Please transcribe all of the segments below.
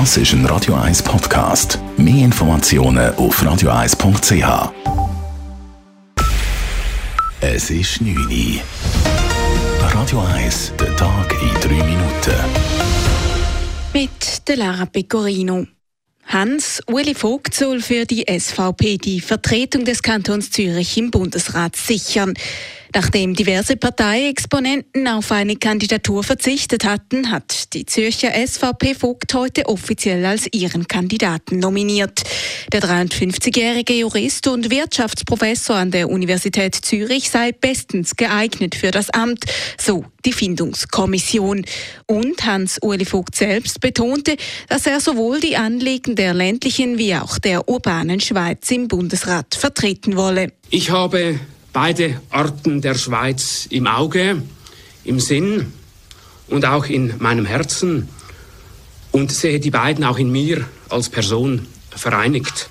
Das ist ein Radio 1 Podcast. Mehr Informationen auf radio1.ch. Es ist 9 Uhr. Radio 1, der Tag in 3 Minuten. Mit der Lara Pecorino. Hans-Uli Vogt soll für die SVP die Vertretung des Kantons Zürich im Bundesrat sichern. Nachdem diverse Parteiexponenten auf eine Kandidatur verzichtet hatten, hat die Zürcher SVP Vogt heute offiziell als ihren Kandidaten nominiert. Der 53-jährige Jurist und Wirtschaftsprofessor an der Universität Zürich sei bestens geeignet für das Amt, so die Findungskommission. Und Hans-Uli Vogt selbst betonte, dass er sowohl die Anliegen der ländlichen wie auch der urbanen Schweiz im Bundesrat vertreten wolle. Ich habe beide Arten der Schweiz im Auge, im Sinn und auch in meinem Herzen und sehe die beiden auch in mir als Person vereinigt.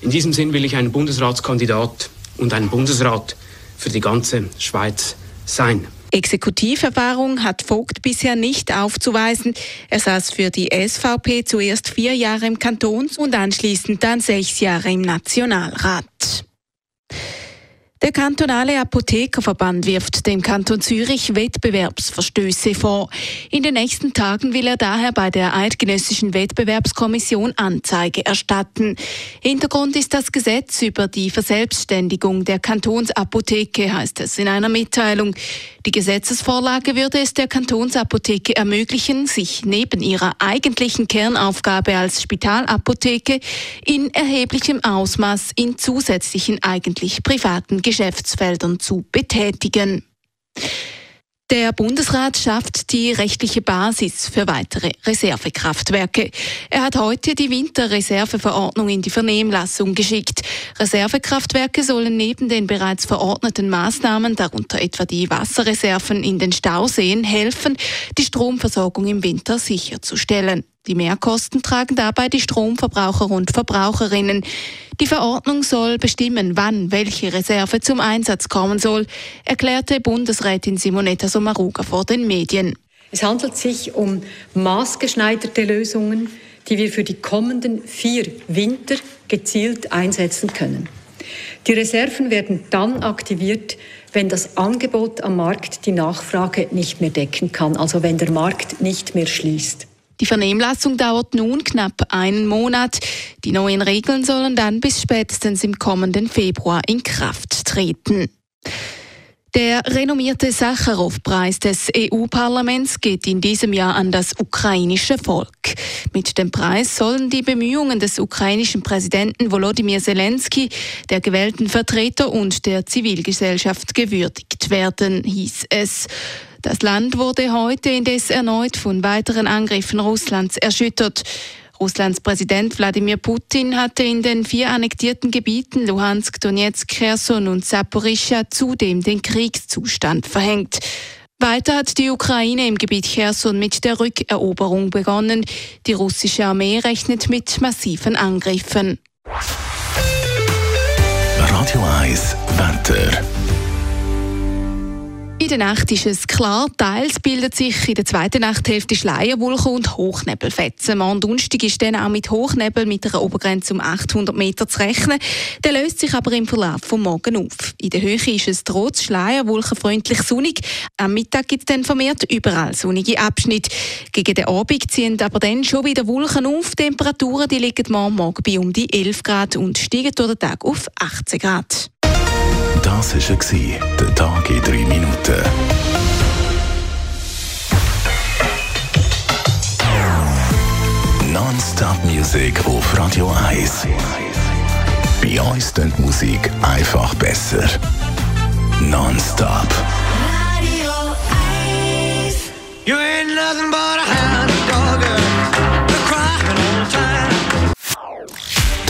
In diesem Sinn will ich ein Bundesratskandidat und ein Bundesrat für die ganze Schweiz sein. Exekutiverfahrung hat Vogt bisher nicht aufzuweisen. Er saß für die SVP zuerst vier Jahre im Kantons- und anschließend dann sechs Jahre im Nationalrat. Der kantonale Apothekerverband wirft dem Kanton Zürich Wettbewerbsverstöße vor. In den nächsten Tagen will er daher bei der Eidgenössischen Wettbewerbskommission Anzeige erstatten. Hintergrund ist das Gesetz über die Verselbstständigung der Kantonsapotheke, heißt es in einer Mitteilung. Die Gesetzesvorlage würde es der Kantonsapotheke ermöglichen, sich neben ihrer eigentlichen Kernaufgabe als Spitalapotheke in erheblichem Ausmaß in zusätzlichen eigentlich privaten Geschäftsfeldern zu betätigen. Der Bundesrat schafft die rechtliche Basis für weitere Reservekraftwerke. Er hat heute die Winterreserveverordnung in die Vernehmlassung geschickt. Reservekraftwerke sollen neben den bereits verordneten Maßnahmen, darunter etwa die Wasserreserven in den Stauseen, helfen, die Stromversorgung im Winter sicherzustellen. Die Mehrkosten tragen dabei die Stromverbraucher und Verbraucherinnen. Die Verordnung soll bestimmen, wann welche Reserve zum Einsatz kommen soll, erklärte Bundesrätin Simonetta Sommaruga vor den Medien. Es handelt sich um maßgeschneiderte Lösungen, die wir für die kommenden vier Winter gezielt einsetzen können. Die Reserven werden dann aktiviert, wenn das Angebot am Markt die Nachfrage nicht mehr decken kann, also wenn der Markt nicht mehr schließt. Die Vernehmlassung dauert nun knapp einen Monat. Die neuen Regeln sollen dann bis spätestens im kommenden Februar in Kraft treten. Der renommierte Sacharow-Preis des EU-Parlaments geht in diesem Jahr an das ukrainische Volk. Mit dem Preis sollen die Bemühungen des ukrainischen Präsidenten Volodymyr Zelensky, der gewählten Vertreter und der Zivilgesellschaft gewürdigt werden, hieß es. Das Land wurde heute indes erneut von weiteren Angriffen Russlands erschüttert. Russlands Präsident Wladimir Putin hatte in den vier annektierten Gebieten Luhansk, Donetsk, Kherson und Saporischschja zudem den Kriegszustand verhängt. Weiter hat die Ukraine im Gebiet Kherson mit der Rückeroberung begonnen. Die russische Armee rechnet mit massiven Angriffen. Radio 1 Wetter. In der Nacht ist es klar, teils bildet sich in der zweiten Nachthälfte Schleierwolken und Hochnebelfetzen. Am Donnerstag ist dann auch mit Hochnebel mit einer Obergrenze um 800 Meter zu rechnen. Der löst sich aber im Verlauf vom Morgen auf. In der Höhe ist es trotz Schleierwolken freundlich sonnig. Am Mittag gibt es dann vermehrt überall sonnige Abschnitte. Gegen den Abend ziehen aber dann schon wieder Wolken auf. Die Temperaturen die liegen morgen, morgen bei um die 11 Grad und steigen durch den Tag auf 18 Grad. Das war der Tag in drei Minuten. Non-Stop Music auf Radio 1. Bei uns klingt die Musik einfach besser. Non-Stop. Radio 1. You ain't nothing but a hound dog.